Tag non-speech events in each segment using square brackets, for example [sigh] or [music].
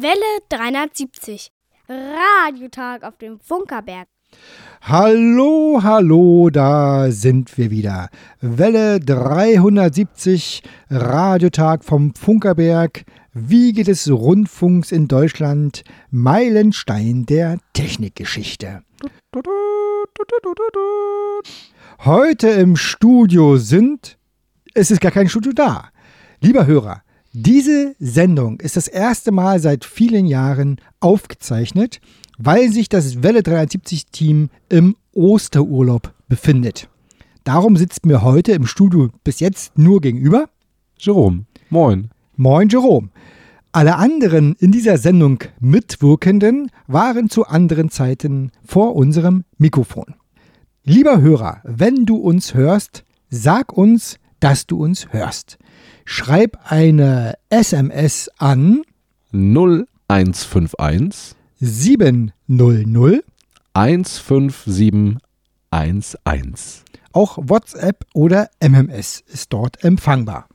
Welle 370. Radiotag auf dem Funkerberg. Hallo, hallo, da sind wir wieder. Welle 370, Radiotag vom Funkerberg, Wiege des Rundfunks in Deutschland, Meilenstein der Technikgeschichte. Heute im Studio sind, es ist gar kein Studio da. Lieber Hörer, diese Sendung ist das erste Mal seit vielen Jahren aufgezeichnet, weil sich das Welle 370 Team im Osterurlaub befindet. Darum sitzt mir heute im Studio bis jetzt nur gegenüber Jerome. Moin. Moin Jerome. Alle anderen in dieser Sendung Mitwirkenden waren zu anderen Zeiten vor unserem Mikrofon. Lieber Hörer, wenn du uns hörst, sag uns, dass du uns hörst. Schreib eine SMS an 0151 700 15711. Auch WhatsApp oder MMS ist dort empfangbar.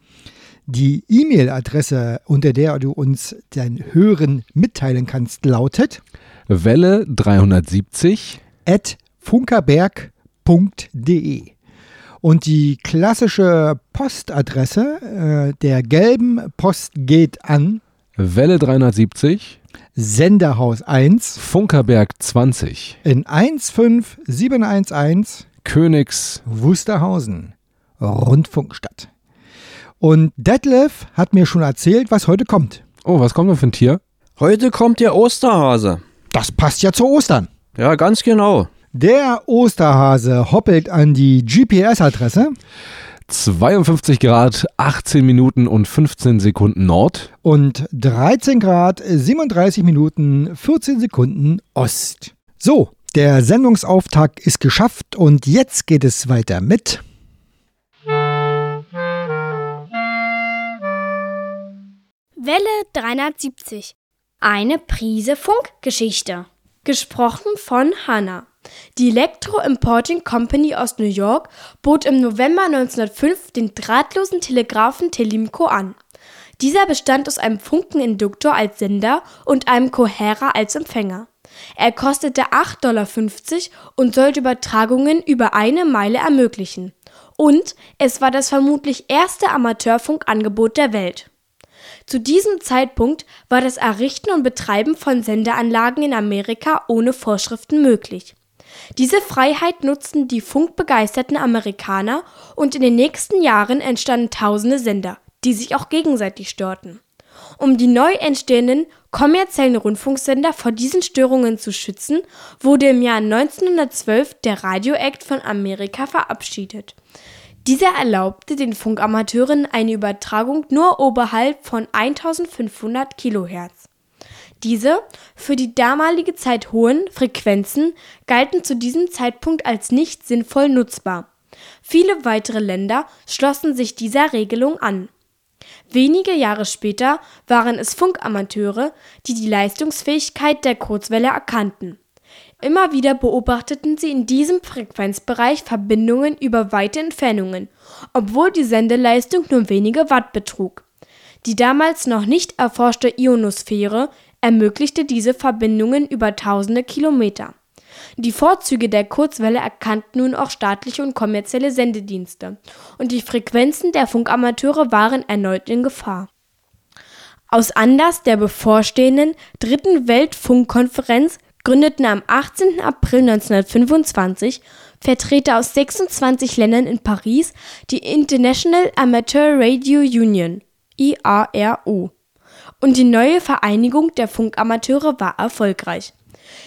Die E-Mail-Adresse, unter der du uns dein Hören mitteilen kannst, lautet Welle 370 at funkerberg.de. Und die klassische Postadresse äh, der gelben Post geht an Welle 370 Senderhaus 1 Funkerberg 20 in 15711 Königs Wusterhausen, Rundfunkstadt. Und Detlef hat mir schon erzählt, was heute kommt. Oh, was kommt denn für ein Tier? Heute kommt der Osterhase. Das passt ja zu Ostern. Ja, ganz genau. Der Osterhase hoppelt an die GPS-Adresse 52 Grad, 18 Minuten und 15 Sekunden Nord. und 13 Grad 37 Minuten 14 Sekunden Ost. So, der Sendungsauftakt ist geschafft und jetzt geht es weiter mit Welle 370. Eine Prise Funkgeschichte. Gesprochen von Hannah. Die Electro Importing Company aus New York bot im November 1905 den drahtlosen Telegraphen Telimco an. Dieser bestand aus einem Funkeninduktor als Sender und einem Kohärer als Empfänger. Er kostete 8,50 Dollar und sollte Übertragungen über eine Meile ermöglichen. Und es war das vermutlich erste Amateurfunkangebot der Welt. Zu diesem Zeitpunkt war das Errichten und Betreiben von Sendeanlagen in Amerika ohne Vorschriften möglich. Diese Freiheit nutzten die funkbegeisterten Amerikaner und in den nächsten Jahren entstanden tausende Sender, die sich auch gegenseitig störten. Um die neu entstehenden kommerziellen Rundfunksender vor diesen Störungen zu schützen, wurde im Jahr 1912 der Radio Act von Amerika verabschiedet. Dieser erlaubte den Funkamateuren eine Übertragung nur oberhalb von 1500 Kilohertz. Diese, für die damalige Zeit hohen, Frequenzen galten zu diesem Zeitpunkt als nicht sinnvoll nutzbar. Viele weitere Länder schlossen sich dieser Regelung an. Wenige Jahre später waren es Funkamateure, die die Leistungsfähigkeit der Kurzwelle erkannten. Immer wieder beobachteten sie in diesem Frequenzbereich Verbindungen über weite Entfernungen, obwohl die Sendeleistung nur wenige Watt betrug. Die damals noch nicht erforschte Ionosphäre ermöglichte diese Verbindungen über tausende Kilometer. Die Vorzüge der Kurzwelle erkannten nun auch staatliche und kommerzielle Sendedienste, und die Frequenzen der Funkamateure waren erneut in Gefahr. Aus Anlass der bevorstehenden Dritten Weltfunkkonferenz gründeten am 18. April 1925 Vertreter aus 26 Ländern in Paris die International Amateur Radio Union (IARU) und die neue Vereinigung der Funkamateure war erfolgreich.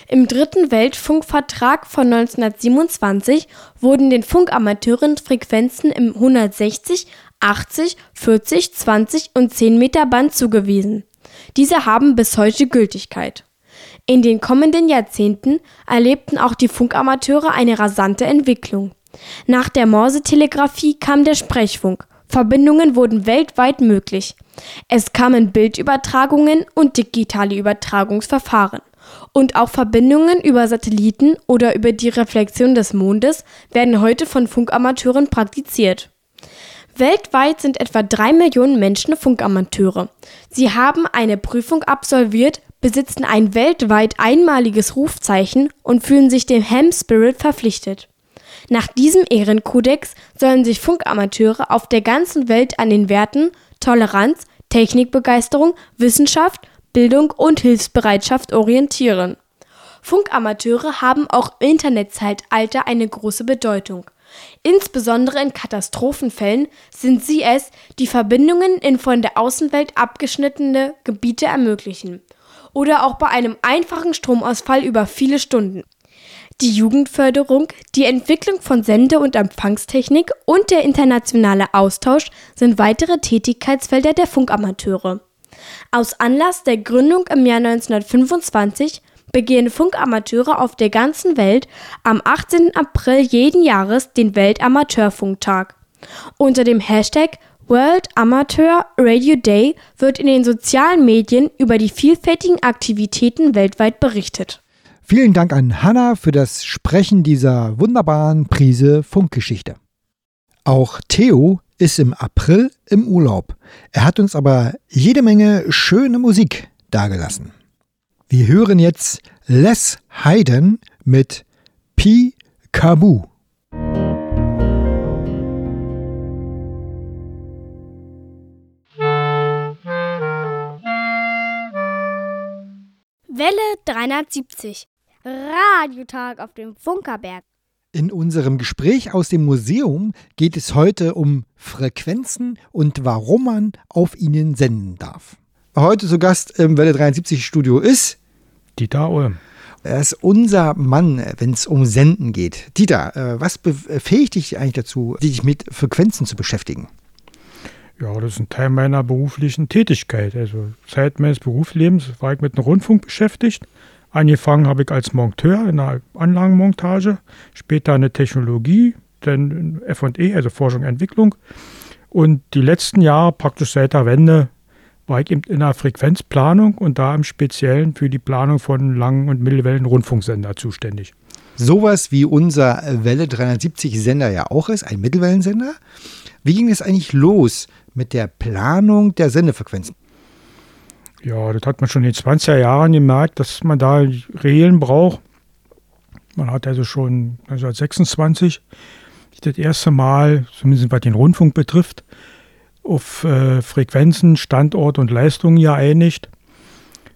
Im Dritten Weltfunkvertrag von 1927 wurden den Funkamateuren Frequenzen im 160, 80, 40, 20 und 10 Meter Band zugewiesen. Diese haben bis heute Gültigkeit. In den kommenden Jahrzehnten erlebten auch die Funkamateure eine rasante Entwicklung. Nach der Morsetelegrafie kam der Sprechfunk. Verbindungen wurden weltweit möglich. Es kamen Bildübertragungen und digitale Übertragungsverfahren. Und auch Verbindungen über Satelliten oder über die Reflexion des Mondes werden heute von Funkamateuren praktiziert. Weltweit sind etwa drei Millionen Menschen Funkamateure. Sie haben eine Prüfung absolviert, besitzen ein weltweit einmaliges Rufzeichen und fühlen sich dem Ham Spirit verpflichtet. Nach diesem Ehrenkodex sollen sich Funkamateure auf der ganzen Welt an den Werten Toleranz, Technikbegeisterung, Wissenschaft, Bildung und Hilfsbereitschaft orientieren. Funkamateure haben auch im Internetzeitalter eine große Bedeutung. Insbesondere in Katastrophenfällen sind sie es, die Verbindungen in von der Außenwelt abgeschnittene Gebiete ermöglichen. Oder auch bei einem einfachen Stromausfall über viele Stunden. Die Jugendförderung, die Entwicklung von Sende- und Empfangstechnik und der internationale Austausch sind weitere Tätigkeitsfelder der Funkamateure. Aus Anlass der Gründung im Jahr 1925 begehen Funkamateure auf der ganzen Welt am 18. April jeden Jahres den Weltamateurfunktag. Unter dem Hashtag World Amateur Radio Day wird in den sozialen Medien über die vielfältigen Aktivitäten weltweit berichtet. Vielen Dank an Hanna für das Sprechen dieser wunderbaren Prise Funkgeschichte. Auch Theo ist im April im Urlaub. Er hat uns aber jede Menge schöne Musik dargelassen. Wir hören jetzt Les Hayden mit Pi Kabu. Welle 370. Radiotag auf dem Funkerberg. In unserem Gespräch aus dem Museum geht es heute um Frequenzen und warum man auf ihnen senden darf. Heute zu Gast im Welle 73 Studio ist Dieter Ulm. Er ist unser Mann, wenn es um Senden geht. Dieter, äh, was befähigt dich eigentlich dazu, dich mit Frequenzen zu beschäftigen? Ja, das ist ein Teil meiner beruflichen Tätigkeit. Also Zeit meines Berufslebens war ich mit dem Rundfunk beschäftigt. Angefangen habe ich als Monteur in einer Anlagenmontage, später eine Technologie, dann F&E, also Forschung und Entwicklung. Und die letzten Jahre, praktisch seit der Wende, war ich eben in der Frequenzplanung und da im Speziellen für die Planung von Lang- und Mittelwellen-Rundfunksender zuständig. Sowas wie unser Welle 370 Sender ja auch ist, ein Mittelwellensender. Wie ging es eigentlich los mit der Planung der Sendefrequenzen? Ja, das hat man schon in den 20er Jahren gemerkt, dass man da Regeln braucht. Man hat also schon 1926 das erste Mal, zumindest was den Rundfunk betrifft, auf äh, Frequenzen, Standort und Leistungen geeinigt.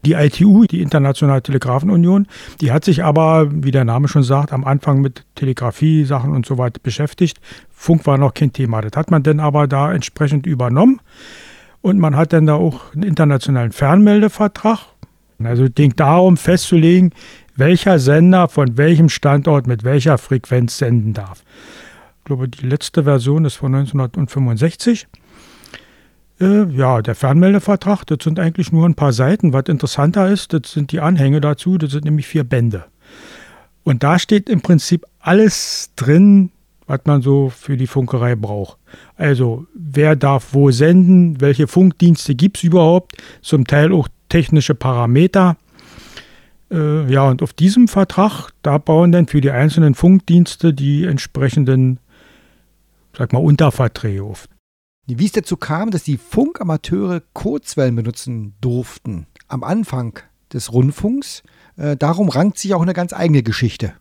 Die ITU, die Internationale Telegrafenunion, die hat sich aber, wie der Name schon sagt, am Anfang mit Telegrafie-Sachen und so weiter beschäftigt. Funk war noch kein Thema. Das hat man dann aber da entsprechend übernommen. Und man hat dann da auch einen internationalen Fernmeldevertrag. Also es ging darum festzulegen, welcher Sender von welchem Standort mit welcher Frequenz senden darf. Ich glaube, die letzte Version ist von 1965. Äh, ja, der Fernmeldevertrag, das sind eigentlich nur ein paar Seiten. Was interessanter ist, das sind die Anhänge dazu, das sind nämlich vier Bände. Und da steht im Prinzip alles drin, was man so für die Funkerei braucht. Also, wer darf wo senden, welche Funkdienste gibt es überhaupt, zum Teil auch technische Parameter. Äh, ja, und auf diesem Vertrag, da bauen dann für die einzelnen Funkdienste die entsprechenden, sag mal, Unterverträge auf. Wie es dazu kam, dass die Funkamateure Kurzwellen benutzen durften am Anfang des Rundfunks, äh, darum rankt sich auch eine ganz eigene Geschichte.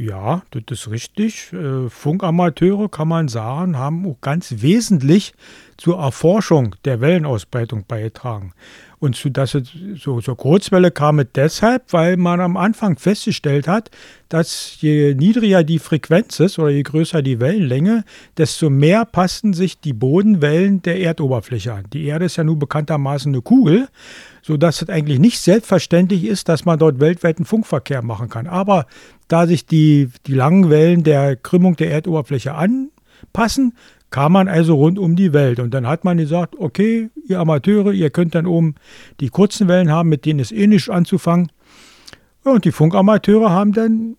Ja, das ist richtig. Äh, Funkamateure, kann man sagen, haben auch ganz wesentlich zur Erforschung der Wellenausbreitung beigetragen. Und zu, dass es so zur Kurzwelle kam es deshalb, weil man am Anfang festgestellt hat, dass je niedriger die Frequenz ist oder je größer die Wellenlänge, desto mehr passten sich die Bodenwellen der Erdoberfläche an. Die Erde ist ja nun bekanntermaßen eine Kugel, sodass es eigentlich nicht selbstverständlich ist, dass man dort weltweiten Funkverkehr machen kann. Aber da sich die, die langen Wellen der Krümmung der Erdoberfläche anpassen, kam man also rund um die Welt. Und dann hat man gesagt, okay, ihr Amateure, ihr könnt dann oben die kurzen Wellen haben, mit denen ist eh nichts anzufangen. Und die Funkamateure haben dann,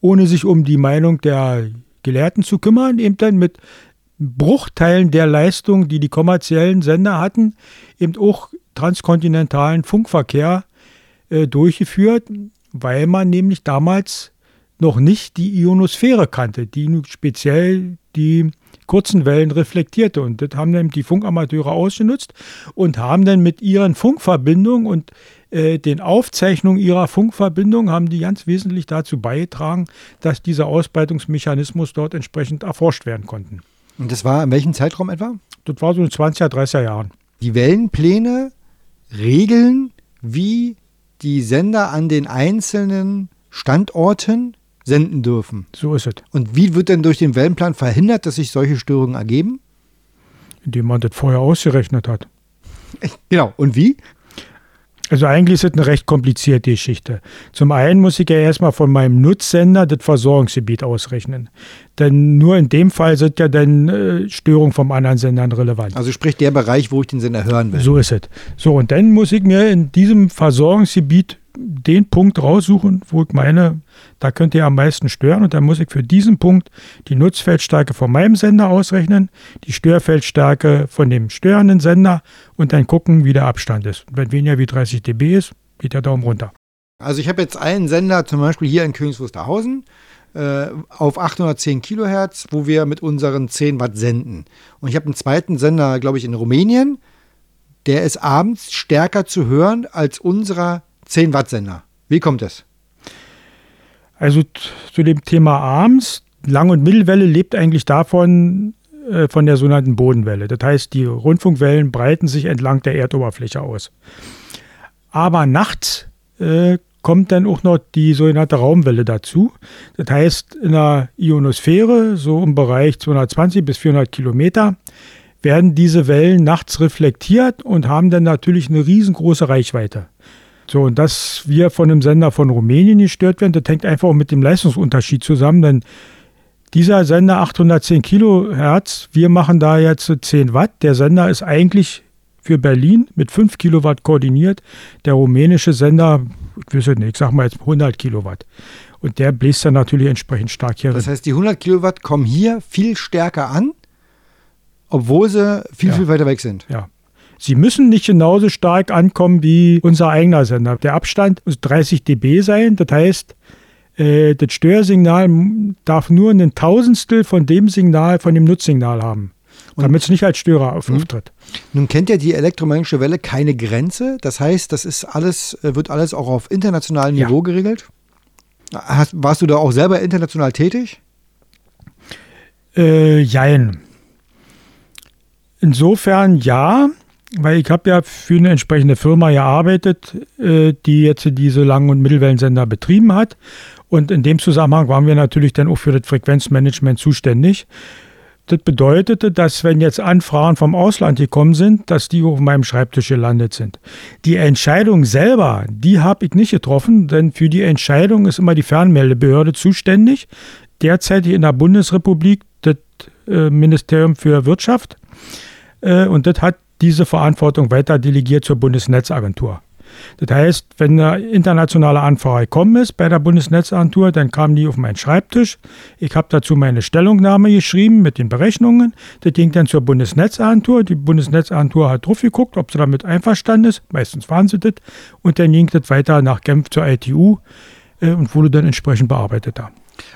ohne sich um die Meinung der Gelehrten zu kümmern, eben dann mit Bruchteilen der Leistung, die die kommerziellen Sender hatten, eben auch transkontinentalen Funkverkehr äh, durchgeführt, weil man nämlich damals noch nicht die Ionosphäre kannte, die speziell die kurzen Wellen reflektierte. Und das haben dann die Funkamateure ausgenutzt und haben dann mit ihren Funkverbindungen und äh, den Aufzeichnungen ihrer Funkverbindung haben die ganz wesentlich dazu beigetragen, dass dieser Ausbreitungsmechanismus dort entsprechend erforscht werden konnten. Und das war in welchem Zeitraum etwa? Das war so in 20er, 30er Jahren. Die Wellenpläne regeln, wie die Sender an den einzelnen Standorten senden dürfen. So ist es. Und wie wird denn durch den Wellenplan verhindert, dass sich solche Störungen ergeben? Indem man das vorher ausgerechnet hat. Genau. Und wie? Also eigentlich ist es eine recht komplizierte Geschichte. Zum einen muss ich ja erstmal von meinem Nutzsender das Versorgungsgebiet ausrechnen. Denn nur in dem Fall sind ja dann äh, Störungen vom anderen Sendern relevant. Also sprich der Bereich, wo ich den Sender hören will. So ist es. So, und dann muss ich mir in diesem Versorgungsgebiet den Punkt raussuchen, wo ich meine, da könnte er am meisten stören. Und dann muss ich für diesen Punkt die Nutzfeldstärke von meinem Sender ausrechnen, die Störfeldstärke von dem störenden Sender und dann gucken, wie der Abstand ist. Und wenn weniger wie 30 dB ist, geht der Daumen runter. Also ich habe jetzt einen Sender, zum Beispiel hier in Königs Wusterhausen, äh, auf 810 Kilohertz, wo wir mit unseren 10 Watt senden. Und ich habe einen zweiten Sender, glaube ich, in Rumänien, der ist abends stärker zu hören als unserer 10 Watt Sender. Wie kommt es? Also zu dem Thema abends, Lang- und Mittelwelle lebt eigentlich davon, äh, von der sogenannten Bodenwelle. Das heißt, die Rundfunkwellen breiten sich entlang der Erdoberfläche aus. Aber nachts äh, kommt dann auch noch die sogenannte Raumwelle dazu. Das heißt, in der Ionosphäre, so im Bereich 220 bis 400 Kilometer, werden diese Wellen nachts reflektiert und haben dann natürlich eine riesengroße Reichweite. So, und dass wir von einem Sender von Rumänien gestört werden, das hängt einfach auch mit dem Leistungsunterschied zusammen, denn dieser Sender 810 Kilohertz, wir machen da jetzt 10 Watt. Der Sender ist eigentlich für Berlin mit 5 Kilowatt koordiniert. Der rumänische Sender, ich weiß nicht, ich sag mal jetzt 100 Kilowatt. Und der bläst dann natürlich entsprechend stark hier Das rein. heißt, die 100 Kilowatt kommen hier viel stärker an, obwohl sie viel, Ja. viel weiter weg sind. Ja. Sie müssen nicht genauso stark ankommen wie unser eigener Sender. Der Abstand muss 30 dB sein. Das heißt, äh, das Störsignal darf nur einen Tausendstel von dem Signal, von dem Nutzsignal haben. Damit es nicht als Störer auf, auftritt. Nun kennt ja die elektromagnetische Welle keine Grenze. Das heißt, das ist alles, äh, wird alles auch auf internationalem Ja. Niveau geregelt. Hast, warst du da auch selber international tätig? Äh, jein. Insofern ja, weil ich habe ja für eine entsprechende Firma gearbeitet, äh, die jetzt diese Lang- und Mittelwellensender betrieben hat. Und in dem Zusammenhang waren wir natürlich dann auch für das Frequenzmanagement zuständig. Das bedeutete, dass wenn jetzt Anfragen vom Ausland gekommen sind, dass die auf meinem Schreibtisch gelandet sind. Die Entscheidung selber, die habe ich nicht getroffen, denn für die Entscheidung ist immer die Fernmeldebehörde zuständig. Derzeit in der Bundesrepublik das äh, Ministerium für Wirtschaft. Äh, und das hat diese Verantwortung weiter delegiert zur Bundesnetzagentur. Das heißt, wenn eine internationale Anfrage gekommen ist bei der Bundesnetzagentur, dann kam die auf meinen Schreibtisch. Ich habe dazu meine Stellungnahme geschrieben mit den Berechnungen. Das ging dann zur Bundesnetzagentur. Die Bundesnetzagentur hat drauf geguckt, ob sie damit einverstanden ist. Meistens waren sie das. Und dann ging das weiter nach Genf zur ITU äh, und wurde dann entsprechend bearbeitet da.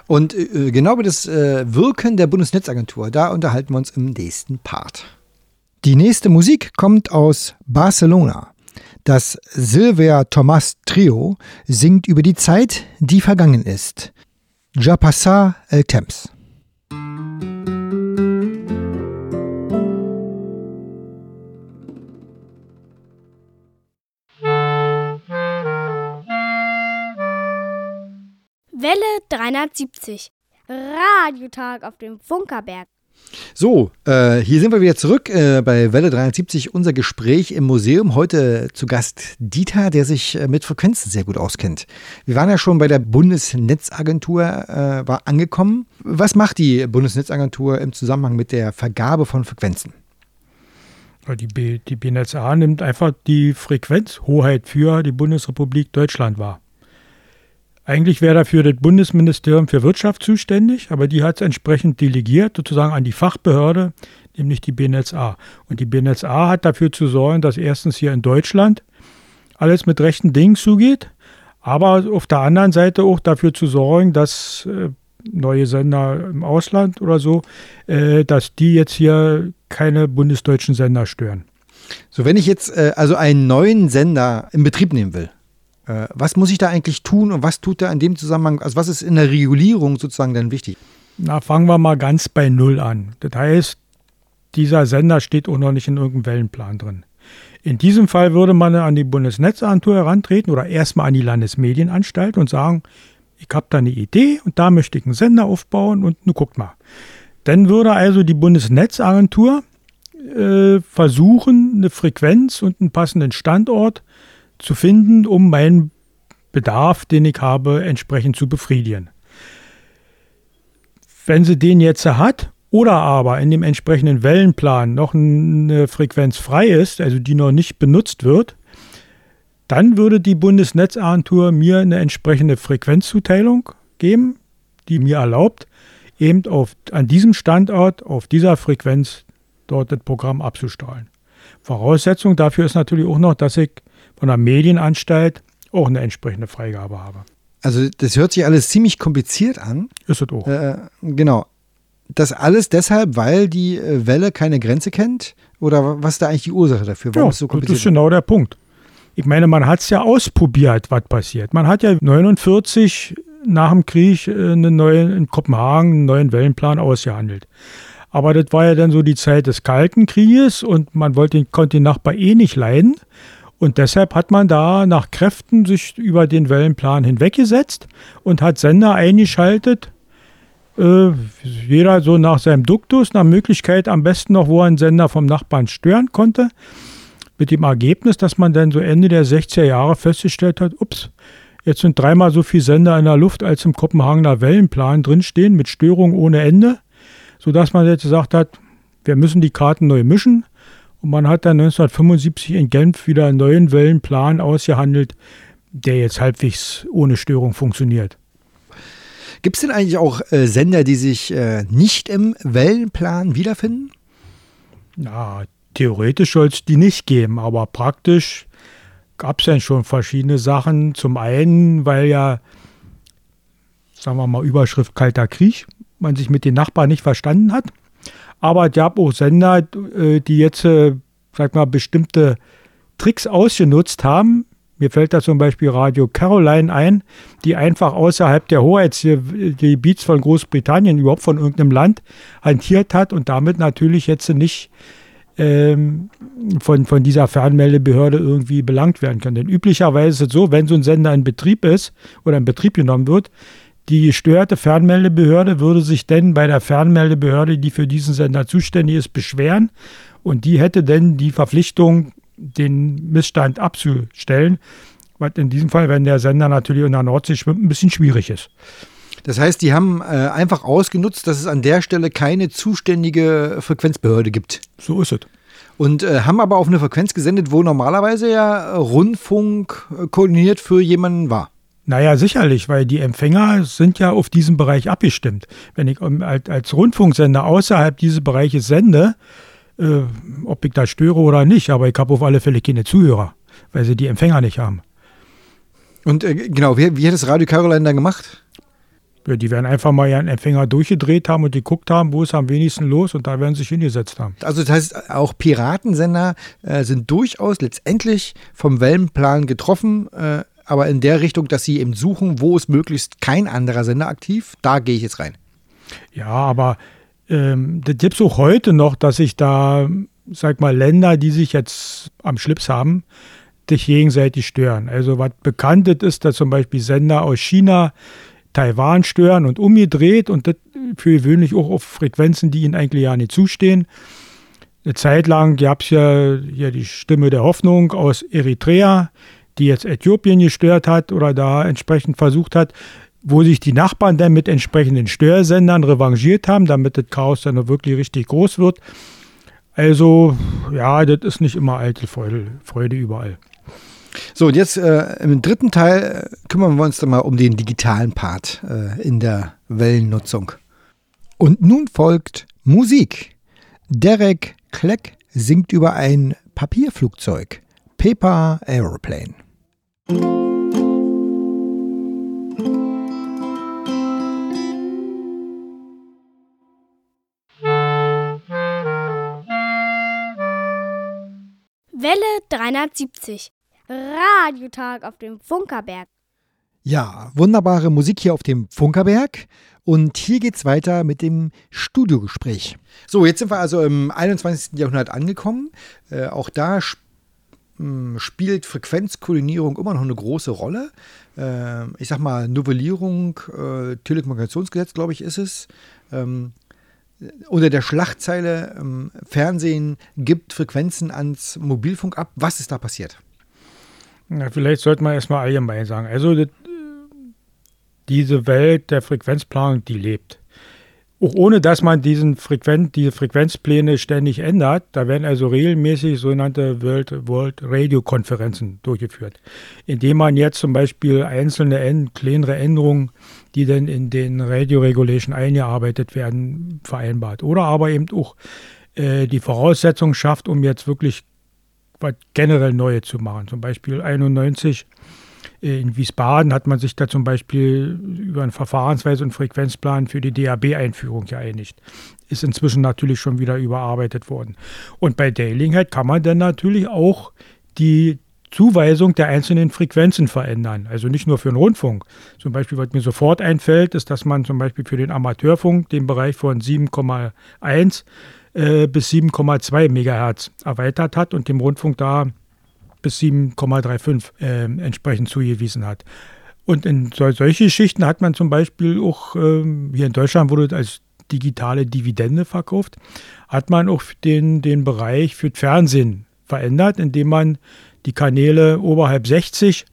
Und äh, genau über das äh, Wirken der Bundesnetzagentur, da unterhalten wir uns im nächsten Part. Die nächste Musik kommt aus Barcelona. Das Silvia Thomas Trio singt über die Zeit, die vergangen ist. Ja passa el temps. Welle 370. Radiotag auf dem Funkerberg. So, äh, hier sind wir wieder zurück äh, bei Welle 370, unser Gespräch im Museum. Heute zu Gast Dieter, der sich äh, mit Frequenzen sehr gut auskennt. Wir waren ja schon bei der Bundesnetzagentur äh, war angekommen. Was macht die Bundesnetzagentur im Zusammenhang mit der Vergabe von Frequenzen? Die, B, die BNetzA nimmt einfach die Frequenzhoheit für die Bundesrepublik Deutschland wahr. Eigentlich wäre dafür das Bundesministerium für Wirtschaft zuständig, aber die hat es entsprechend delegiert, sozusagen an die Fachbehörde, nämlich die BNetzA. Und die BNetzA hat dafür zu sorgen, dass erstens hier in Deutschland alles mit rechten Dingen zugeht, aber auf der anderen Seite auch dafür zu sorgen, dass äh, neue Sender im Ausland oder so, äh, dass die jetzt hier keine bundesdeutschen Sender stören. So, wenn ich jetzt äh, also einen neuen Sender in Betrieb nehmen will, äh, was muss ich da eigentlich tun und was tut er in dem Zusammenhang, also was ist in der Regulierung sozusagen dann wichtig? Na, fangen wir mal ganz bei Null an. Das heißt, dieser Sender steht auch noch nicht in irgendeinem Wellenplan drin. In diesem Fall würde man an die Bundesnetzagentur herantreten oder erstmal an die Landesmedienanstalt und sagen, ich habe da eine Idee und da möchte ich einen Sender aufbauen und nun guckt mal. Dann würde also die Bundesnetzagentur äh, versuchen, eine Frequenz und einen passenden Standort zu finden, um meinen Bedarf, den ich habe, entsprechend zu befriedigen. Wenn sie den jetzt hat oder aber in dem entsprechenden Wellenplan noch eine Frequenz frei ist, also die noch nicht benutzt wird, dann würde die Bundesnetzagentur mir eine entsprechende Frequenzzuteilung geben, die mir erlaubt, eben auf, an diesem Standort, auf dieser Frequenz dort das Programm abzustrahlen. Voraussetzung dafür ist natürlich auch noch, dass ich von der Medienanstalt auch eine entsprechende Freigabe habe. Also das hört sich alles ziemlich kompliziert an. Ist es auch. Äh, genau. Das alles deshalb, weil die äh, Welle keine Grenze kennt? Oder was ist da eigentlich die Ursache dafür? Warum ja, ist so kompliziert? Das ist genau der Punkt. Ich meine, man hat es ja ausprobiert, was passiert. Man hat ja 49 nach dem Krieg äh, einen neuen, in Kopenhagen einen neuen Wellenplan ausgehandelt. Aber das war ja dann so die Zeit des Kalten Krieges und man wollte, konnte den Nachbar eh nicht leiden. Und deshalb hat man da nach Kräften sich über den Wellenplan hinweggesetzt und hat Sender eingeschaltet, äh, jeder so nach seinem Duktus, nach Möglichkeit am besten noch, wo einen Sender vom Nachbarn stören konnte. Mit dem Ergebnis, dass man dann so Ende der 60er Jahre festgestellt hat, ups, jetzt sind dreimal so viele Sender in der Luft, als im Kopenhagener Wellenplan drinstehen, mit Störungen ohne Ende, sodass man jetzt gesagt hat, wir müssen die Karten neu mischen. Und man hat dann 1975 in Genf wieder einen neuen Wellenplan ausgehandelt, der jetzt halbwegs ohne Störung funktioniert. Gibt es denn eigentlich auch äh, Sender, die sich äh, nicht im Wellenplan wiederfinden? Na, theoretisch soll es die nicht geben, aber praktisch gab es ja schon verschiedene Sachen. Zum einen, weil ja, sagen wir mal, Überschrift Kalter Krieg, man sich mit den Nachbarn nicht verstanden hat. Aber es gab auch Sender, äh, die jetzt, äh, sag mal, bestimmte Tricks ausgenutzt haben, mir fällt da zum Beispiel Radio Caroline ein, die einfach außerhalb der Hoheitsgebiets von Großbritannien, überhaupt von irgendeinem Land, hantiert hat und damit natürlich jetzt nicht ähm, von, von dieser Fernmeldebehörde irgendwie belangt werden kann. Denn üblicherweise ist es so, wenn so ein Sender in Betrieb ist oder in Betrieb genommen wird, die gestörte Fernmeldebehörde würde sich denn bei der Fernmeldebehörde, die für diesen Sender zuständig ist, beschweren und die hätte denn die Verpflichtung, den Missstand abzustellen, was in diesem Fall, wenn der Sender natürlich in der Nordsee schwimmt, ein bisschen schwierig ist. Das heißt, die haben äh, einfach ausgenutzt, dass es an der Stelle keine zuständige Frequenzbehörde gibt. So ist es. Und äh, haben aber auf eine Frequenz gesendet, wo normalerweise ja Rundfunk äh, koordiniert für jemanden war. Naja, sicherlich, weil die Empfänger sind ja auf diesen Bereich abgestimmt. Wenn ich ähm, als Rundfunksender außerhalb dieses Bereiches sende, äh, ob ich da störe oder nicht, aber ich habe auf alle Fälle keine Zuhörer, weil sie die Empfänger nicht haben. Und äh, genau, wie, wie hat das Radio Caroline dann gemacht? Ja, die werden einfach mal ihren Empfänger durchgedreht haben und geguckt haben, wo ist am wenigsten los und da werden sie sich hingesetzt haben. Also das heißt, auch Piratensender äh, sind durchaus letztendlich vom Wellenplan getroffen, äh, aber in der Richtung, dass sie eben suchen, wo ist möglichst kein anderer Sender aktiv, da gehe ich jetzt rein. Ja, aber ähm, das gibt es auch heute noch, dass sich da, sag mal, Länder, die sich jetzt am Schlips haben, sich gegenseitig stören. Also was bekannt ist, dass zum Beispiel Sender aus China Taiwan stören und umgedreht und das für gewöhnlich auch auf Frequenzen, die ihnen eigentlich ja nicht zustehen. Eine Zeit lang gab es ja hier die Stimme der Hoffnung aus Eritrea, die jetzt Äthiopien gestört hat oder da entsprechend versucht hat, wo sich die Nachbarn dann mit entsprechenden Störsendern revanchiert haben, damit das Chaos dann wirklich richtig groß wird. Also, ja, das ist nicht immer eitel Freude, Freude überall. So, und jetzt äh, im dritten Teil äh, kümmern wir uns dann mal um den digitalen Part äh, in der Wellennutzung. Und nun folgt Musik. Derek Kleck singt über ein Papierflugzeug. Paper Aeroplane. Welle 370. Radiotag auf dem Funkerberg. Ja, wunderbare Musik hier auf dem Funkerberg. Und hier geht's weiter mit dem Studiogespräch. So, jetzt sind wir also im 21. Jahrhundert angekommen. Äh, auch da spielen spielt Frequenzkoordinierung immer noch eine große Rolle. Äh, ich sag mal, Novellierung, äh, Telekommunikationsgesetz, glaube ich, ist es. Ähm, unter der Schlagzeile ähm, Fernsehen gibt Frequenzen ans Mobilfunk ab. Was ist da passiert? Ja, vielleicht sollte man erstmal allgemein sagen. Also das, diese Welt der Frequenzplanung, die lebt. Auch ohne dass man diesen Frequenz, diese Frequenzpläne ständig ändert, da werden also regelmäßig sogenannte World, World Radio Konferenzen durchgeführt, indem man jetzt zum Beispiel einzelne kleinere Änderungen, die dann in den Radio Regulation eingearbeitet werden, vereinbart. Oder aber eben auch äh, die Voraussetzungen schafft, um jetzt wirklich was generell Neue zu machen. Zum Beispiel 91 in Wiesbaden hat man sich da zum Beispiel über eine Verfahrensweise und Frequenzplan für die DAB-Einführung geeinigt. Ist inzwischen natürlich schon wieder überarbeitet worden. Und bei Daylinkheit kann man dann natürlich auch die Zuweisung der einzelnen Frequenzen verändern. Also nicht nur für den Rundfunk. Zum Beispiel, was mir sofort einfällt, ist, dass man zum Beispiel für den Amateurfunk den Bereich von 7,1 äh, bis 7,2 Megahertz erweitert hat und dem Rundfunk da bis 7,35 äh, entsprechend zugewiesen hat. Und in so, solche Geschichten hat man zum Beispiel auch, äh, hier in Deutschland wurde als digitale Dividende verkauft, hat man auch den, den Bereich für Fernsehen verändert, indem man die Kanäle oberhalb 60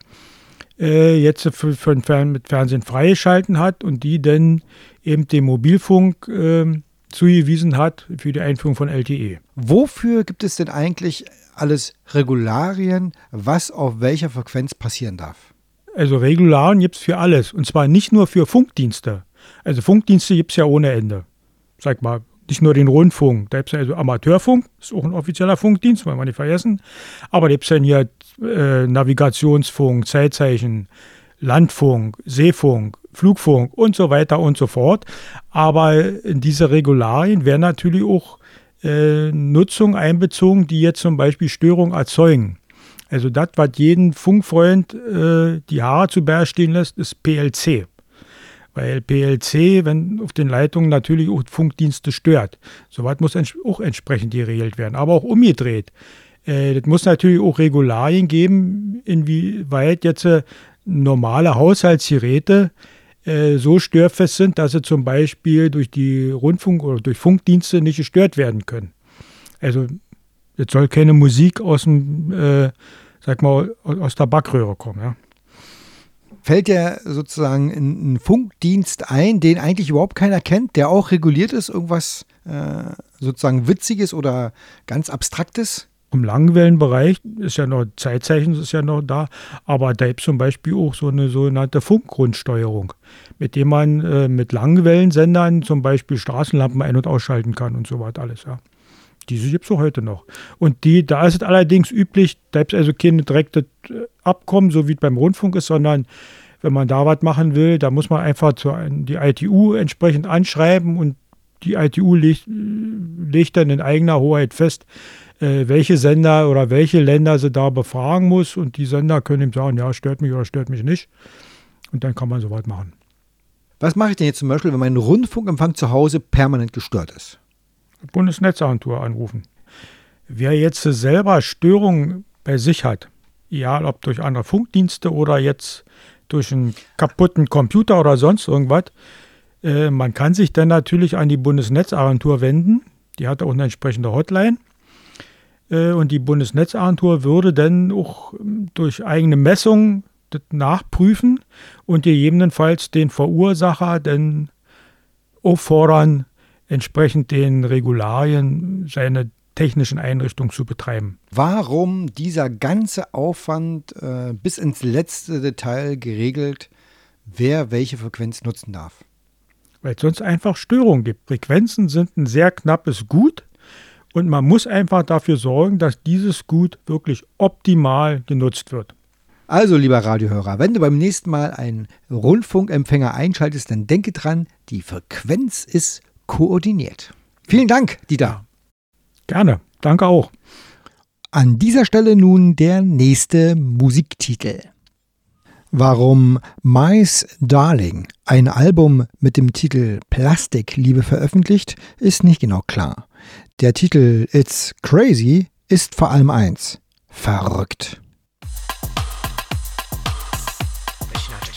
äh, jetzt für, für Fern mit Fernsehen freigeschalten hat und die dann eben dem Mobilfunk äh, zugewiesen hat für die Einführung von LTE. Wofür gibt es denn eigentlich alles Regularien, was auf welcher Frequenz passieren darf? Also Regularien gibt es für alles. Und zwar nicht nur für Funkdienste. Also Funkdienste gibt es ja ohne Ende. Sag mal, nicht nur den Rundfunk. Da gibt es also Amateurfunk, ist auch ein offizieller Funkdienst, wollen wir nicht vergessen. Aber da gibt es dann hier äh, Navigationsfunk, Zeitzeichen, Landfunk, Seefunk, Flugfunk und so weiter und so fort. Aber in diese Regularien werden natürlich auch äh, Nutzung einbezogen, die jetzt zum Beispiel Störungen erzeugen. Also das, was jeden Funkfreund äh, die Haare zu Berg stehen lässt, ist PLC. Weil PLC, wenn auf den Leitungen natürlich auch Funkdienste stört. Soweit muss ents auch entsprechend geregelt werden. Aber auch umgedreht. Äh, das muss natürlich auch Regularien geben, inwieweit jetzt äh, normale Haushaltsgeräte äh, so störfest sind, dass sie zum Beispiel durch die Rundfunk- oder durch Funkdienste nicht gestört werden können. Also jetzt soll keine Musik aus dem, äh, sag mal, aus der Backröhre kommen. Ja. Fällt dir sozusagen ein, Funkdienst ein, den eigentlich überhaupt keiner kennt, der auch reguliert ist, irgendwas äh, sozusagen Witziges oder ganz Abstraktes? Im Langwellenbereich ist ja noch Zeitzeichen ist ja noch da, aber da gibt es zum Beispiel auch so eine sogenannte Funkgrundsteuerung, mit dem man äh, mit Langwellensendern zum Beispiel Straßenlampen ein- und ausschalten kann und so weiter alles, ja. Diese gibt es auch heute noch. Und die, da ist es allerdings üblich, da gibt es also keine direkte äh, Abkommen, so wie es beim Rundfunk ist, sondern wenn man da was machen will, da muss man einfach zu, die ITU entsprechend anschreiben und die ITU legt, legt dann in eigener Hoheit fest, äh, welche Sender oder welche Länder sie da befragen muss. Und die Sender können ihm sagen, ja, stört mich oder stört mich nicht. Und dann kann man soweit machen. Was mache ich denn jetzt zum Beispiel, wenn mein Rundfunkempfang zu Hause permanent gestört ist? Bundesnetzagentur anrufen. Wer jetzt selber Störungen bei sich hat, egal ob durch andere Funkdienste oder jetzt durch einen kaputten Computer oder sonst irgendwas, äh, man kann sich dann natürlich an die Bundesnetzagentur wenden. Die hat auch eine entsprechende Hotline. Äh, und die Bundesnetzagentur würde dann auch ähm, durch eigene Messungen nachprüfen und gegebenenfalls den Verursacher dann auffordern, entsprechend den Regularien seine technischen Einrichtungen zu betreiben. Warum dieser ganze Aufwand äh, bis ins letzte Detail geregelt, wer welche Frequenz nutzen darf? Weil es sonst einfach Störungen gibt. Frequenzen sind ein sehr knappes Gut und man muss einfach dafür sorgen, dass dieses Gut wirklich optimal genutzt wird. Also, lieber Radiohörer, wenn du beim nächsten Mal einen Rundfunkempfänger einschaltest, dann denke dran, die Frequenz ist koordiniert. Vielen Dank, Dieter. Gerne. Danke auch. An dieser Stelle nun der nächste Musiktitel. Warum Mice Darling ein Album mit dem Titel Plastikliebe veröffentlicht, ist nicht genau klar. Der Titel It's Crazy ist vor allem eins: verrückt.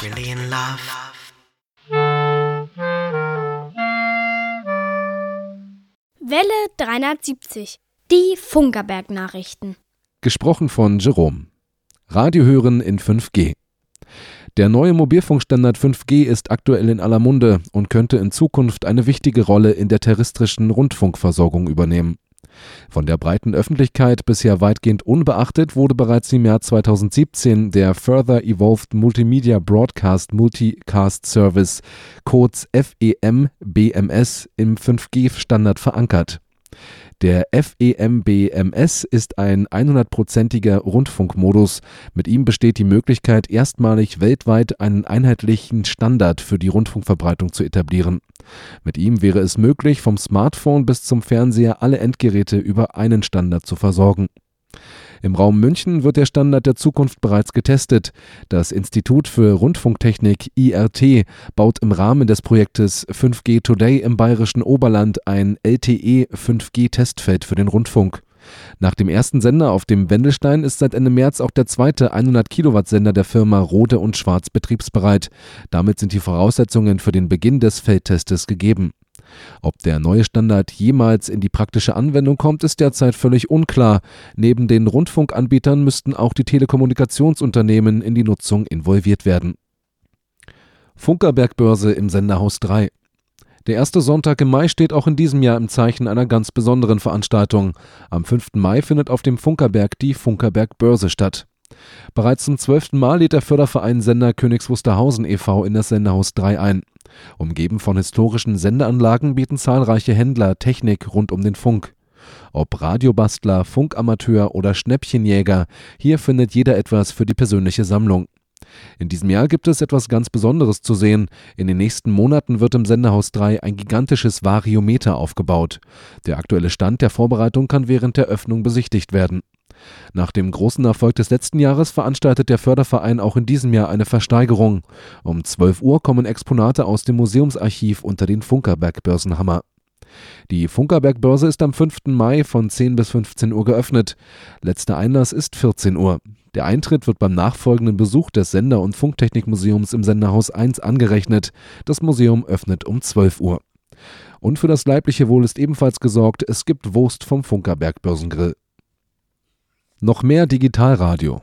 Really Welle 370. Die Funkerberg-Nachrichten. Gesprochen von Jerome. Radio hören in 5G. Der neue Mobilfunkstandard 5G ist aktuell in aller Munde und könnte in Zukunft eine wichtige Rolle in der terrestrischen Rundfunkversorgung übernehmen. Von der breiten Öffentlichkeit bisher weitgehend unbeachtet wurde bereits im Jahr 2017 der Further Evolved Multimedia Broadcast Multicast Service, kurz FEM-BMS, im 5G-Standard verankert. Der FEMBMS ist ein 100%iger Rundfunkmodus. Mit ihm besteht die Möglichkeit, erstmalig weltweit einen einheitlichen Standard für die Rundfunkverbreitung zu etablieren. Mit ihm wäre es möglich, vom Smartphone bis zum Fernseher alle Endgeräte über einen Standard zu versorgen. Im Raum München wird der Standard der Zukunft bereits getestet. Das Institut für Rundfunktechnik IRT baut im Rahmen des Projektes 5G Today im bayerischen Oberland ein LTE 5G-Testfeld für den Rundfunk. Nach dem ersten Sender auf dem Wendelstein ist seit Ende März auch der zweite 100 Kilowatt Sender der Firma Rode und Schwarz betriebsbereit. Damit sind die Voraussetzungen für den Beginn des Feldtestes gegeben. Ob der neue Standard jemals in die praktische Anwendung kommt, ist derzeit völlig unklar. Neben den Rundfunkanbietern müssten auch die Telekommunikationsunternehmen in die Nutzung involviert werden. Funkerbergbörse im Senderhaus 3. Der erste Sonntag im Mai steht auch in diesem Jahr im Zeichen einer ganz besonderen Veranstaltung. Am 5. Mai findet auf dem Funkerberg die Funkerberg Börse statt. Bereits zum zwölften Mal lädt der Förderverein Sender Königs Wusterhausen e.V. in das Senderhaus 3 ein. Umgeben von historischen Sendeanlagen bieten zahlreiche Händler Technik rund um den Funk. Ob Radiobastler, Funkamateur oder Schnäppchenjäger, hier findet jeder etwas für die persönliche Sammlung. In diesem Jahr gibt es etwas ganz Besonderes zu sehen. In den nächsten Monaten wird im Senderhaus 3 ein gigantisches Variometer aufgebaut. Der aktuelle Stand der Vorbereitung kann während der Öffnung besichtigt werden. Nach dem großen Erfolg des letzten Jahres veranstaltet der Förderverein auch in diesem Jahr eine Versteigerung. Um 12 Uhr kommen Exponate aus dem Museumsarchiv unter den Funkerberg-Börsenhammer. Die Funkerberg-Börse ist am 5. Mai von 10 bis 15 Uhr geöffnet. Letzter Einlass ist 14 Uhr. Der Eintritt wird beim nachfolgenden Besuch des Sender- und Funktechnikmuseums im Senderhaus 1 angerechnet. Das Museum öffnet um 12 Uhr. Und für das leibliche Wohl ist ebenfalls gesorgt, es gibt Wurst vom Funkerberg Börsengrill. Noch mehr Digitalradio.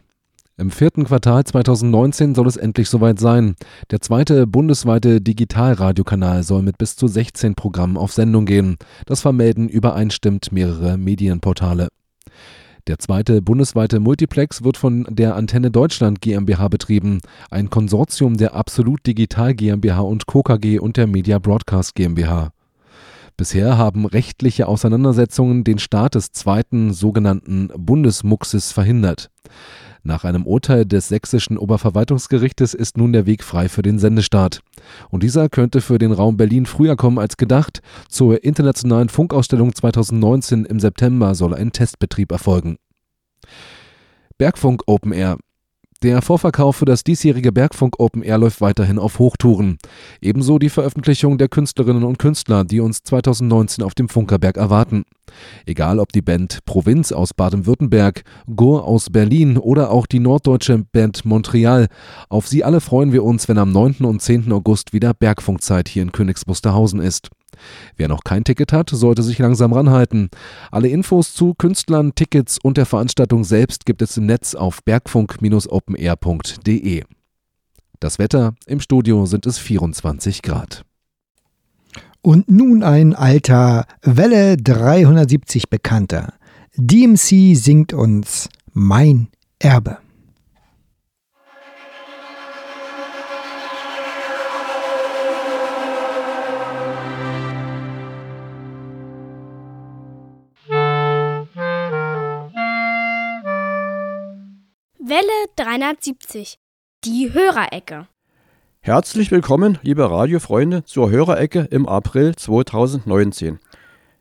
Im vierten Quartal 2019 soll es endlich soweit sein. Der zweite bundesweite Digitalradiokanal soll mit bis zu 16 Programmen auf Sendung gehen. Das vermelden übereinstimmt mehrere Medienportale. Der zweite bundesweite Multiplex wird von der Antenne Deutschland GmbH betrieben, ein Konsortium der Absolut Digital GmbH und Co. Und der Media Broadcast GmbH. Bisher haben rechtliche Auseinandersetzungen den Start des zweiten sogenannten Bundesmuxes verhindert. Nach einem Urteil des sächsischen Oberverwaltungsgerichtes ist nun der Weg frei für den Sendestart. Und dieser könnte für den Raum Berlin früher kommen als gedacht. Zur internationalen Funkausstellung 2019 im September soll ein Testbetrieb erfolgen. Bergfunk Open Air. Der Vorverkauf für das diesjährige Bergfunk Open Air läuft weiterhin auf Hochtouren. Ebenso die Veröffentlichung der Künstlerinnen und Künstler, die uns 2019 auf dem Funkerberg erwarten. Egal ob die Band Provinz aus Baden-Württemberg, Gur aus Berlin oder auch die norddeutsche Band Montreal, auf sie alle freuen wir uns, wenn am 9. und 10. August wieder Bergfunkzeit hier in Königs Wusterhausen ist. Wer noch kein Ticket hat, sollte sich langsam ranhalten. Alle Infos zu Künstlern, Tickets und der Veranstaltung selbst gibt es im Netz auf bergfunk-openair.de. Das Wetter im Studio sind es 24 Grad. Und nun ein alter Welle 370 Bekannter. DMC singt uns Mein Erbe. Welle 370. Die Hörerecke. Herzlich willkommen, liebe Radiofreunde, zur Hörerecke im April 2019.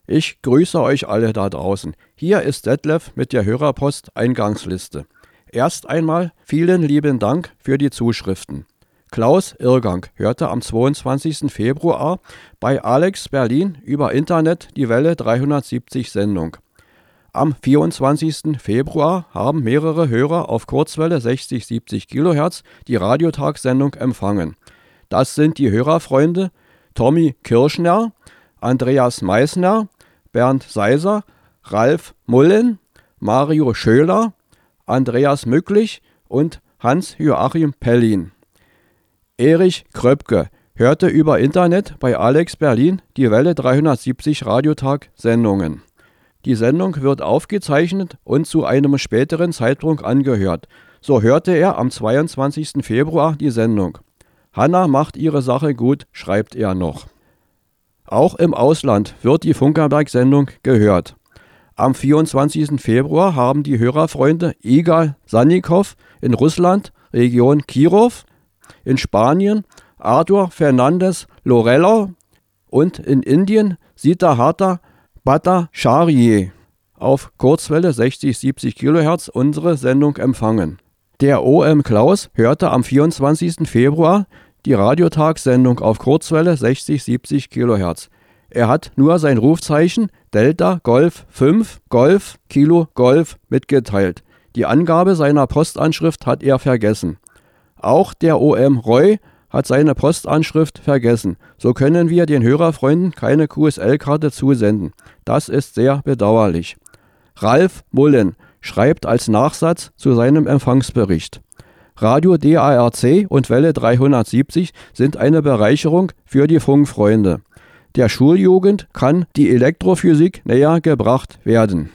Ich grüße euch alle da draußen. Hier ist Detlef mit der Hörerpost Eingangsliste. Erst einmal vielen lieben Dank für die Zuschriften. Klaus Irrgang hörte am 22. Februar bei Alex Berlin über Internet die Welle 370 Sendung. Am 24. Februar haben mehrere Hörer auf Kurzwelle 60-70 kHz die Radiotagsendung empfangen. Das sind die Hörerfreunde Tommy Kirschner, Andreas Meissner, Bernd Seiser, Ralf Mullen, Mario Schöler, Andreas Mücklich und Hans-Joachim Pellin. Erich Kröpke hörte über Internet bei Alex Berlin die Welle 370 Radiotag Sendungen. Die Sendung wird aufgezeichnet und zu einem späteren Zeitpunkt angehört. So hörte er am 22. Februar die Sendung. Hanna macht ihre Sache gut, schreibt er noch. Auch im Ausland wird die Funkerberg-Sendung gehört. Am 24. Februar haben die Hörerfreunde Igal Sannikow in Russland, Region Kirov, in Spanien Arthur Fernandez Lorello und in Indien Sita Hata Bhattacharya auf Kurzwelle 60-70 kHz unsere Sendung empfangen. Der OM Klaus hörte am 24. Februar die Radiotagssendung auf Kurzwelle 60-70 kHz. Er hat nur sein Rufzeichen Delta Golf 5 Golf Kilo Golf mitgeteilt. Die Angabe seiner Postanschrift hat er vergessen. Auch der OM Roy hat seine Postanschrift vergessen. So können wir den Hörerfreunden keine QSL-Karte zusenden. Das ist sehr bedauerlich. Ralf Mullen schreibt als Nachsatz zu seinem Empfangsbericht. Radio DARC und Welle 370 sind eine Bereicherung für die Funkfreunde. Der Schuljugend kann die Elektrophysik näher gebracht werden.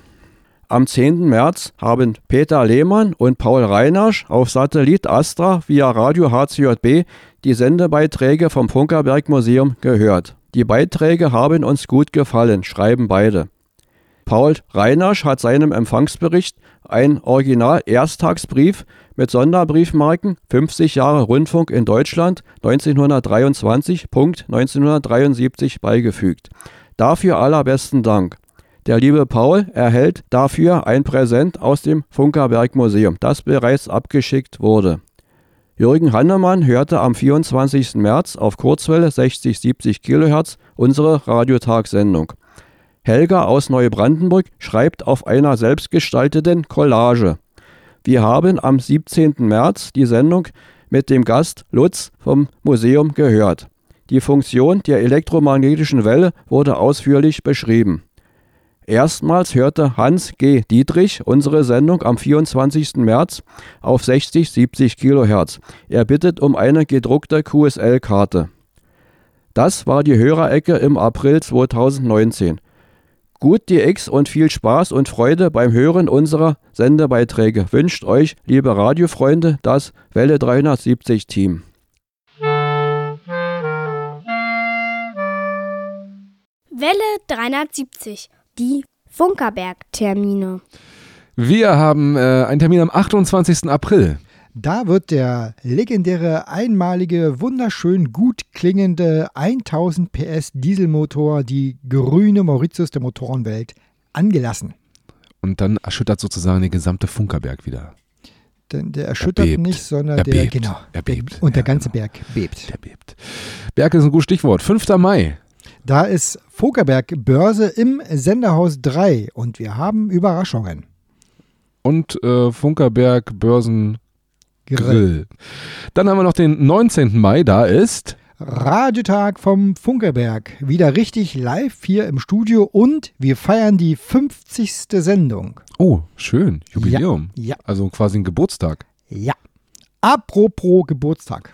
Am 10. März haben Peter Lehmann und Paul Reinasch auf Satellit Astra via Radio HCJB die Sendebeiträge vom Funkerberg Museum gehört. Die Beiträge haben uns gut gefallen, schreiben beide. Paul Reinasch hat seinem Empfangsbericht ein Original-Ersttagsbrief mit Sonderbriefmarken 50 Jahre Rundfunk in Deutschland 1923.1973 beigefügt. Dafür allerbesten Dank. Der liebe Paul erhält dafür ein Präsent aus dem Funkerberg Museum, das bereits abgeschickt wurde. Jürgen Hannemann hörte am 24. März auf Kurzwelle 60-70 kHz unsere Radiotagsendung. Helga aus Neubrandenburg schreibt auf einer selbstgestalteten Collage. Wir haben am 17. März die Sendung mit dem Gast Lutz vom Museum gehört. Die Funktion der elektromagnetischen Welle wurde ausführlich beschrieben. Erstmals hörte Hans G. Dietrich unsere Sendung am 24. März auf 60-70 kHz. Er bittet um eine gedruckte QSL-Karte. Das war die Hörerecke im April 2019. Gut DX und viel Spaß und Freude beim Hören unserer Sendebeiträge wünscht euch, liebe Radiofreunde, das Welle 370 Team. Welle 370 die Funkerberg-Termine. Wir haben äh, einen Termin am 28. April. Da wird der legendäre, einmalige, wunderschön gut klingende 1000 PS Dieselmotor, die grüne Mauritius der Motorenwelt, angelassen. Und dann erschüttert sozusagen der gesamte Funkerberg wieder. Denn der erschüttert bebt. nicht, sondern Er der, bebt. genau, Er bebt. und der Ja, ganze genau. Berg bebt. Der bebt. Berg ist ein gutes Stichwort. 5. Mai. Da ist Funkerberg Börse im Senderhaus 3 und wir haben Überraschungen. Und äh, Funkerberg Börsen Grill. Dann haben wir noch den 19. Mai. Da ist Radiotag vom Funkerberg. Wieder richtig live hier im Studio und wir feiern die 50. Sendung. Oh, schön. Jubiläum. Ja, Also quasi ein Geburtstag. ja. Apropos Geburtstag.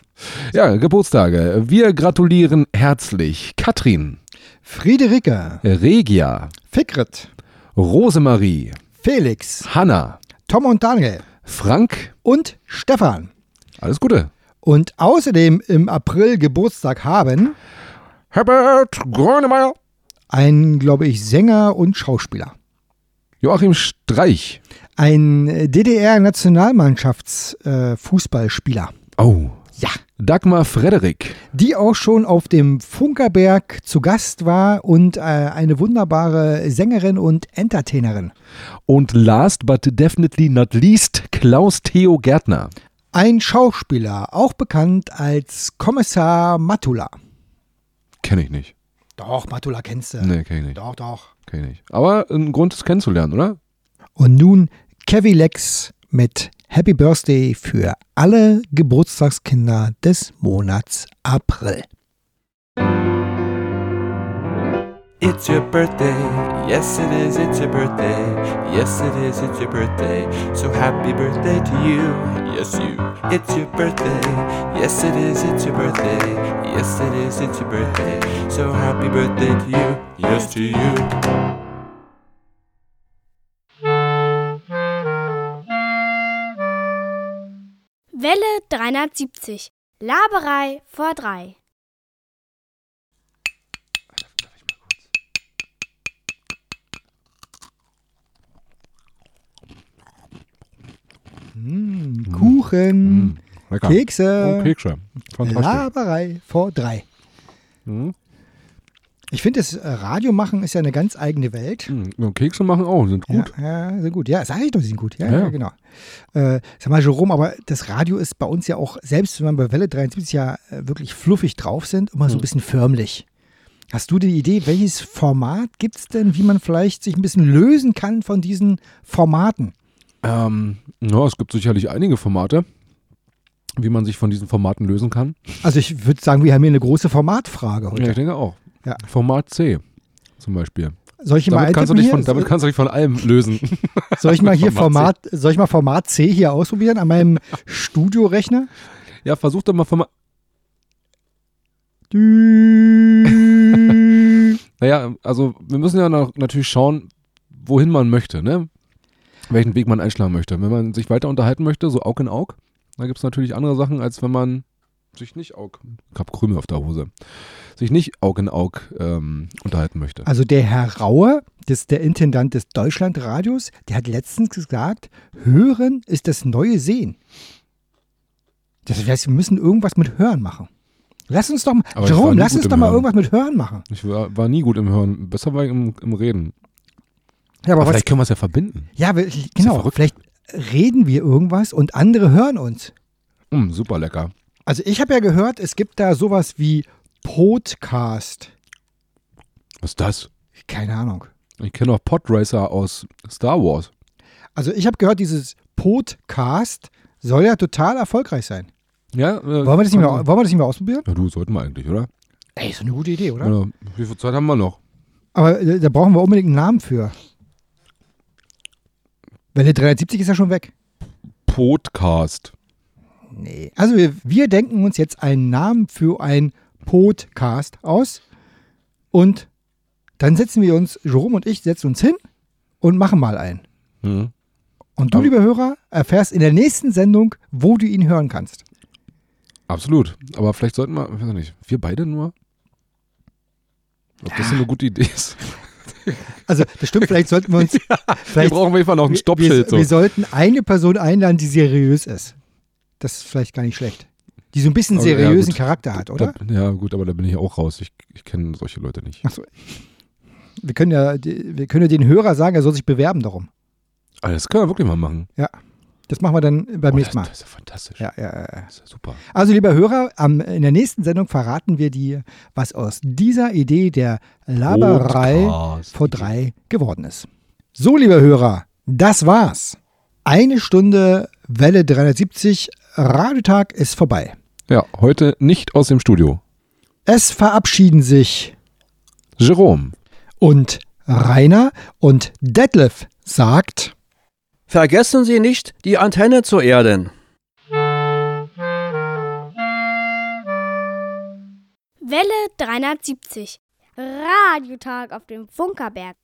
Ja, Geburtstage. Wir gratulieren herzlich Katrin, Friederike, Regia, Fikret, Rosemarie, Felix, Hanna, Tom und Daniel Frank. und Stefan. Alles Gute. Und außerdem im April Geburtstag haben Herbert Grönemeyer, ein, glaube ich, Sänger und Schauspieler. Joachim Streich. Ein DDR-Nationalmannschaftsfußballspieler. Oh, ja, Dagmar Frederik. die auch schon auf dem Funkerberg zu Gast war und äh, eine wunderbare Sängerin und Entertainerin. Und last but definitely not least, Klaus Theo Gärtner. Ein Schauspieler, auch bekannt als Kommissar Matula. Kenne ich nicht. Doch, Matula kennst du. Nee, kenne ich nicht. Doch, doch. Kenn ich nicht. Aber ein Grund, es kennenzulernen, oder? Und nun Kevin Lex mit Happy Birthday für alle Geburtstagskinder des Monats April. It's your birthday, yes it is, it's your birthday, yes it is, it's your birthday, so happy birthday to you, yes you. It's your birthday, yes it is, it's your birthday, yes it is, it's your birthday, so happy birthday to you, yes to you. Welle 370. Laberei vor drei. Mm, Kuchen, Mm, lecker. Kekse, Oh, Kekse. Fantastisch. Laberei vor drei. Mhm. Ich finde, das äh, Radio machen ist ja eine ganz eigene Welt. Mhm. Kekse machen auch, sind gut. Ja, ja, sind gut. Ja, sage ich doch, die sind gut. Ja, Ja, ja. genau. Äh, sag mal, Jerome, aber das Radio ist bei uns ja auch, selbst wenn wir bei Welle 73 ja äh, wirklich fluffig drauf sind, immer so Hm. ein bisschen förmlich. Hast du die Idee, welches Format gibt es denn, wie man vielleicht sich ein bisschen lösen kann von diesen Formaten? Ähm, ja, es gibt sicherlich einige Formate, wie man sich von diesen Formaten lösen kann. Also ich würde sagen, wir haben hier eine große Formatfrage heute. Ja, ich denke auch. Ja. Format C zum Beispiel. soll ich mal Damit kannst, du dich von, damit kannst du dich von allem lösen. [laughs] soll ich mal hier Format Format, soll ich mal Format C hier ausprobieren an meinem Studiorechner? ja, versuch doch mal Format. [laughs] Naja, also wir müssen ja noch, natürlich schauen, wohin man möchte, ne? Welchen Weg man einschlagen möchte. Wenn man sich weiter unterhalten möchte, so Aug in Aug, da gibt es natürlich andere Sachen, als wenn man sich nicht Aug, ich hab Krümel auf der Hose, sich nicht Aug in Aug ähm, unterhalten möchte. Also der Herr Rauer, das der Intendant des Deutschlandradios, der hat letztens gesagt, Hören ist das neue Sehen. Das heißt, wir müssen irgendwas mit Hören machen. Lass uns doch mal, Aber Jerome, lass uns doch mal Hören. irgendwas mit Hören machen. Ich war, war nie gut im Hören, besser war ich im, im Reden. Ja, Aber aber vielleicht können wir es ja verbinden. ja, wir- ja genau, verrückt. vielleicht reden wir irgendwas und andere hören uns. Mm, super lecker. Also ich habe ja gehört, es gibt da sowas wie Podcast. Was ist das? Keine Ahnung. Ich kenne auch Podracer aus Star Wars. Also ich habe gehört, dieses Podcast soll ja total erfolgreich sein. Ja, äh, Wollen wir das nicht mehr, kann- wollen wir das nicht mehr ausprobieren? Ja, du, sollten wir eigentlich, oder? Ey, ist doch eine gute Idee, oder? Ja, wie viel Zeit haben wir noch? Aber äh, da brauchen wir unbedingt einen Namen für. Welle 370 ist ja schon weg. Podcast. Nee. Also wir, wir denken uns jetzt einen Namen für ein Podcast aus und dann setzen wir uns, Jerome und ich setzen uns hin und machen mal einen. Mhm. Und du, Aber- lieber Hörer, erfährst in der nächsten Sendung, wo du ihn hören kannst. Absolut. Aber vielleicht sollten wir, ich weiß nicht, wir beide nur? Ob das eine gute Idee ist? [laughs] Also das stimmt, vielleicht sollten wir uns... [laughs] Wir vielleicht, brauchen auf jeden Fall noch ein wir, Stoppschild. wir, So. wir sollten eine Person einladen, die seriös ist. Das ist vielleicht gar nicht schlecht. Die so ein bisschen ja, seriösen gut. Charakter hat, oder? Da, ja, gut, aber da bin ich auch raus. Ich, ich kenne solche Leute nicht. Achso. Wir können ja, wir können ja den Hörer sagen, er soll sich bewerben darum. Aber das können wir wirklich mal machen. Das machen wir dann beim Oh, nächsten das, Mal. das ist ja fantastisch. Ja, ja, ja. ja. Das ist ja super. Also, lieber Hörer, am, in der nächsten Sendung verraten wir dir, was aus dieser Idee der Laberei Podcast. vor drei geworden ist. So, lieber Hörer, das war's. Eine Stunde Welle 370, Radiotag ist vorbei. Ja, heute nicht aus dem Studio. Es verabschieden sich Jerome. und Rainer und Detlef sagt. Vergessen Sie nicht, die Antenne zu erden. Welle 370. Radiotag auf dem Funkerberg.